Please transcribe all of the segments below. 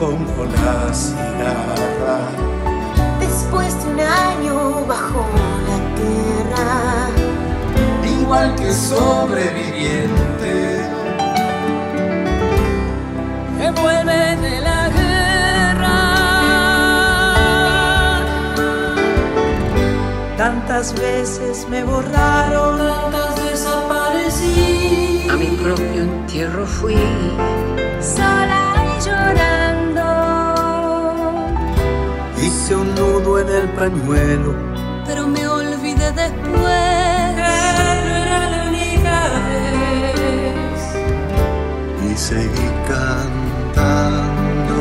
Como la cigarra. Después de un año bajo la tierra. Igual que sobreviviente. Que vuelve de la guerra. Tantas veces me borraron, tantas desaparecí. A mi propio entierro fui. Sola Hice un nudo en el pañuelo. Pero me olvidé después. Era la única vez. y seguí cantando.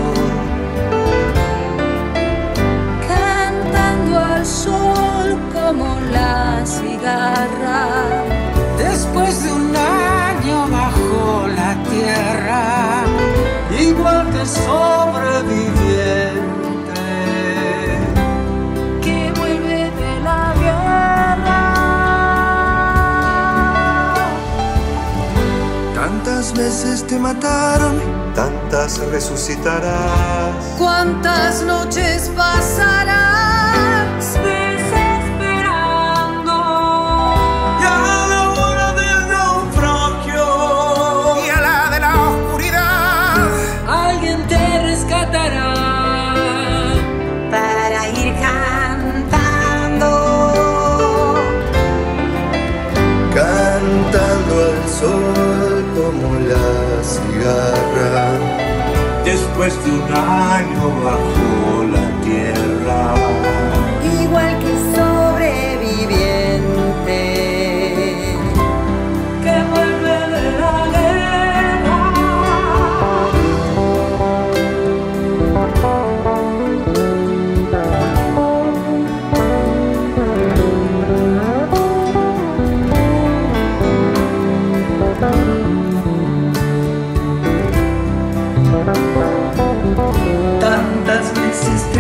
Cantando al sol como la cigarra. Después de un año bajo la tierra, igual que sobreviviente Tantas veces te mataron, tantas resucitarás. ¿Cuántas noches pasarás Después de un año bajo la tierra. Tantas veces te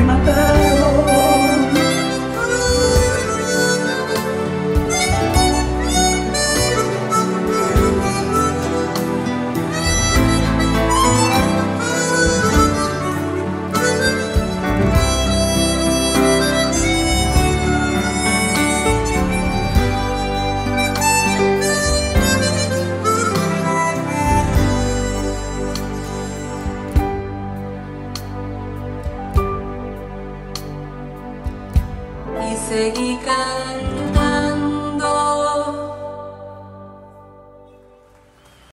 seguí cantando.